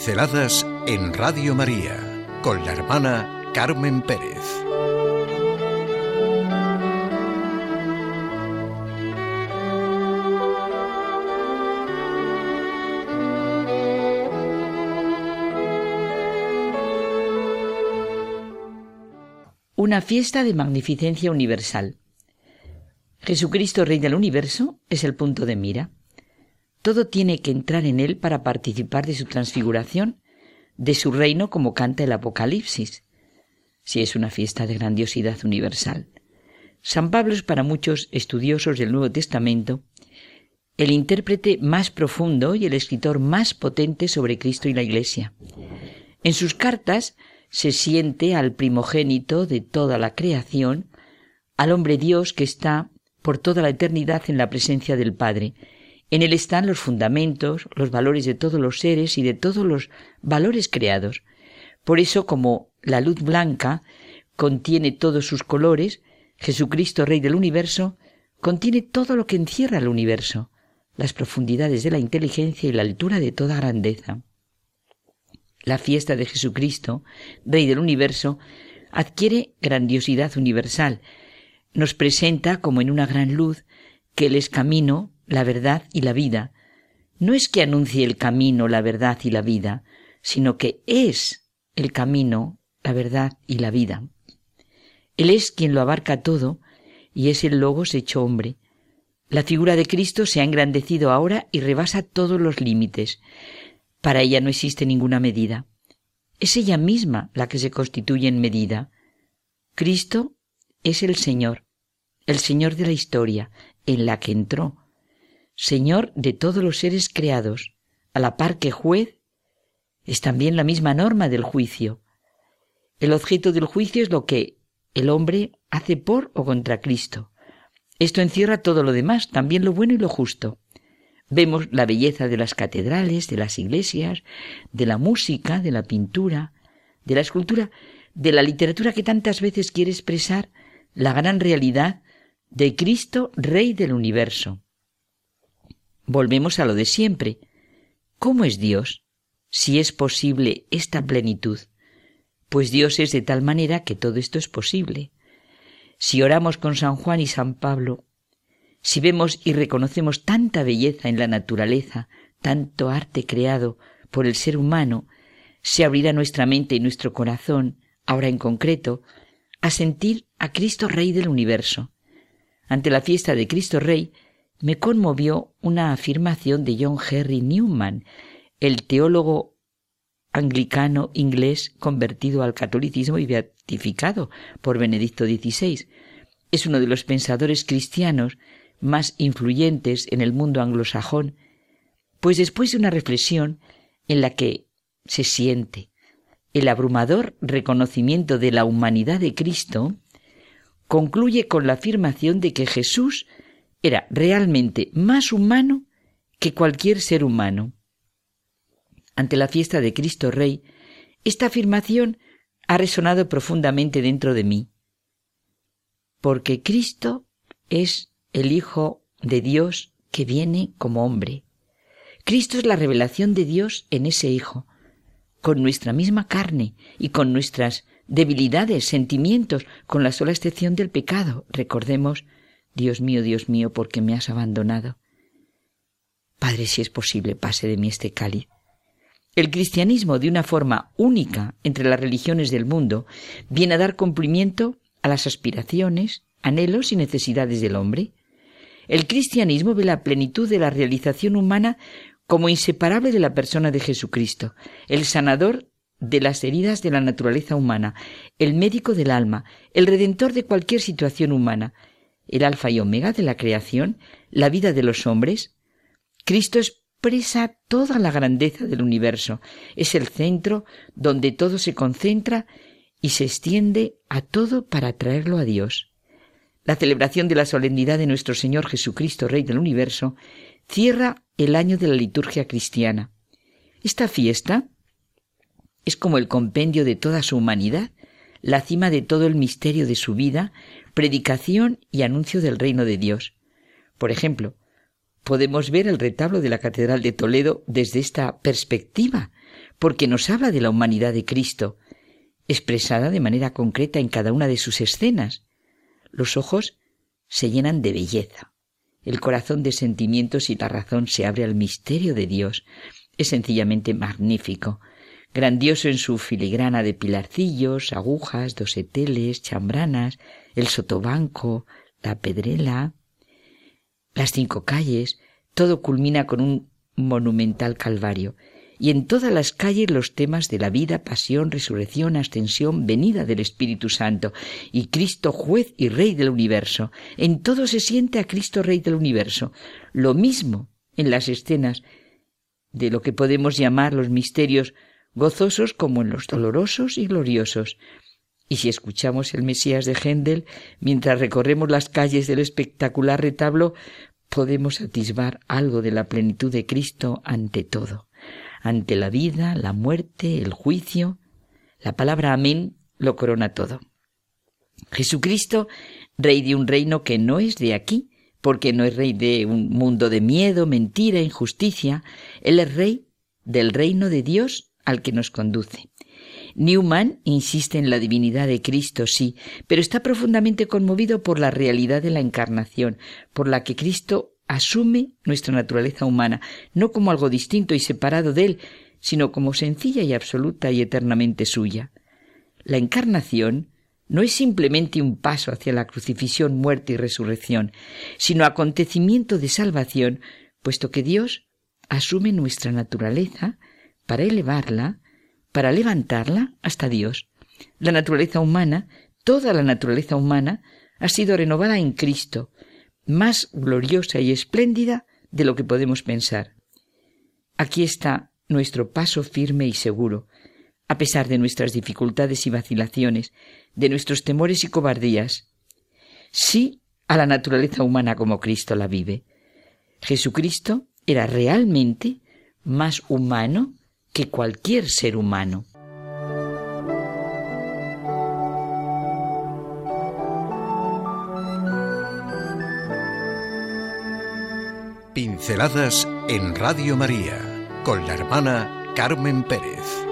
Pinceladas en Radio María con la hermana Carmen Pérez. Una fiesta de magnificencia universal. Jesucristo, Rey del Universo, es el punto de mira. Todo tiene que entrar en él para participar de su transfiguración, de su reino como canta el Apocalipsis, si es una fiesta de grandiosidad universal. San Pablo es para muchos estudiosos del Nuevo Testamento el intérprete más profundo y el escritor más potente sobre Cristo y la Iglesia. En sus cartas se siente al primogénito de toda la creación, al hombre Dios que está por toda la eternidad en la presencia del Padre, en él están los fundamentos, los valores de todos los seres y de todos los valores creados. Por eso, como la luz blanca contiene todos sus colores, Jesucristo, Rey del universo, contiene todo lo que encierra el universo, las profundidades de la inteligencia y la altura de toda grandeza. La fiesta de Jesucristo, Rey del universo, adquiere grandiosidad universal, nos presenta como en una gran luz que Él es camino, la verdad y la vida. No es que anuncie el camino, la verdad y la vida, sino que es el camino, la verdad y la vida. Él es quien lo abarca todo y es el Logos hecho hombre. La figura de Cristo se ha engrandecido ahora y rebasa todos los límites. Para ella no existe ninguna medida. Es ella misma la que se constituye en medida. Cristo es el Señor, el Señor de la historia, en la que entró, Señor de todos los seres creados, a la par que juez, es también la misma norma del juicio. El objeto del juicio es lo que el hombre hace por o contra Cristo. Esto encierra todo lo demás, también lo bueno y lo justo. Vemos la belleza de las catedrales, de las iglesias, de la música, de la pintura, de la escultura, de la literatura que tantas veces quiere expresar la gran realidad de Cristo, Rey del universo. Volvemos a lo de siempre. ¿Cómo es Dios? Si es posible esta plenitud. Pues Dios es de tal manera que todo esto es posible. Si oramos con San Juan y San Pablo, si vemos y reconocemos tanta belleza en la naturaleza, tanto arte creado por el ser humano, se abrirá nuestra mente y nuestro corazón, ahora en concreto, a sentir a Cristo Rey del universo. Ante la fiesta de Cristo Rey, me conmovió una afirmación de John Henry Newman, el teólogo anglicano inglés convertido al catolicismo y beatificado por Benedicto XVI. Es uno de los pensadores cristianos más influyentes en el mundo anglosajón, pues después de una reflexión en la que se siente el abrumador reconocimiento de la humanidad de Cristo, concluye con la afirmación de que Jesús era realmente más humano que cualquier ser humano. Ante la fiesta de Cristo Rey, esta afirmación ha resonado profundamente dentro de mí, porque Cristo es el Hijo de Dios que viene como hombre. Cristo es la revelación de Dios en ese Hijo, con nuestra misma carne y con nuestras debilidades, sentimientos, con la sola excepción del pecado. Recordemos Dios mío, Dios mío, ¿por qué me has abandonado? Padre, si es posible, pase de mí este cáliz. El cristianismo, de una forma única entre las religiones del mundo, viene a dar cumplimiento a las aspiraciones, anhelos y necesidades del hombre. El cristianismo ve la plenitud de la realización humana como inseparable de la persona de Jesucristo, el sanador de las heridas de la naturaleza humana, el médico del alma, el redentor de cualquier situación humana, el alfa y omega de la creación, la vida de los hombres. Cristo expresa toda la grandeza del universo, es el centro donde todo se concentra y se extiende a todo para traerlo a Dios. La celebración de la solemnidad de nuestro Señor Jesucristo, Rey del universo, cierra el año de la liturgia cristiana. Esta fiesta es como el compendio de toda su humanidad, la cima de todo el misterio de su vida, predicación y anuncio del reino de Dios. Por ejemplo, podemos ver el retablo de la Catedral de Toledo desde esta perspectiva, porque nos habla de la humanidad de Cristo, expresada de manera concreta en cada una de sus escenas. Los ojos se llenan de belleza, el corazón de sentimientos y la razón se abre al misterio de Dios. Es sencillamente magnífico, grandioso en su filigrana de pilarcillos, agujas, doseteles, chambranas, el sotobanco, la pedrela, las cinco calles, todo culmina con un monumental calvario, y en todas las calles los temas de la vida, pasión, resurrección, ascensión, venida del Espíritu Santo, y Cristo juez y Rey del universo. En todo se siente a Cristo Rey del universo. Lo mismo en las escenas de lo que podemos llamar los misterios gozosos como en los dolorosos y gloriosos. Y si escuchamos el Mesías de Händel mientras recorremos las calles del espectacular retablo, podemos atisbar algo de la plenitud de Cristo ante todo, ante la vida, la muerte, el juicio. La palabra amén lo corona todo. Jesucristo, rey de un reino que no es de aquí, porque no es rey de un mundo de miedo, mentira, injusticia, Él es rey del reino de Dios al que nos conduce. Newman insiste en la divinidad de Cristo, sí, pero está profundamente conmovido por la realidad de la encarnación, por la que Cristo asume nuestra naturaleza humana, no como algo distinto y separado de Él, sino como sencilla y absoluta y eternamente suya. La encarnación no es simplemente un paso hacia la crucifixión, muerte y resurrección, sino acontecimiento de salvación, puesto que Dios asume nuestra naturaleza para elevarla para levantarla hasta Dios. La naturaleza humana, toda la naturaleza humana, ha sido renovada en Cristo, más gloriosa y espléndida de lo que podemos pensar. Aquí está nuestro paso firme y seguro, a pesar de nuestras dificultades y vacilaciones, de nuestros temores y cobardías. Sí a la naturaleza humana como Cristo la vive. Jesucristo era realmente más humano que cualquier ser humano. Pinceladas en Radio María con la hermana Carmen Pérez.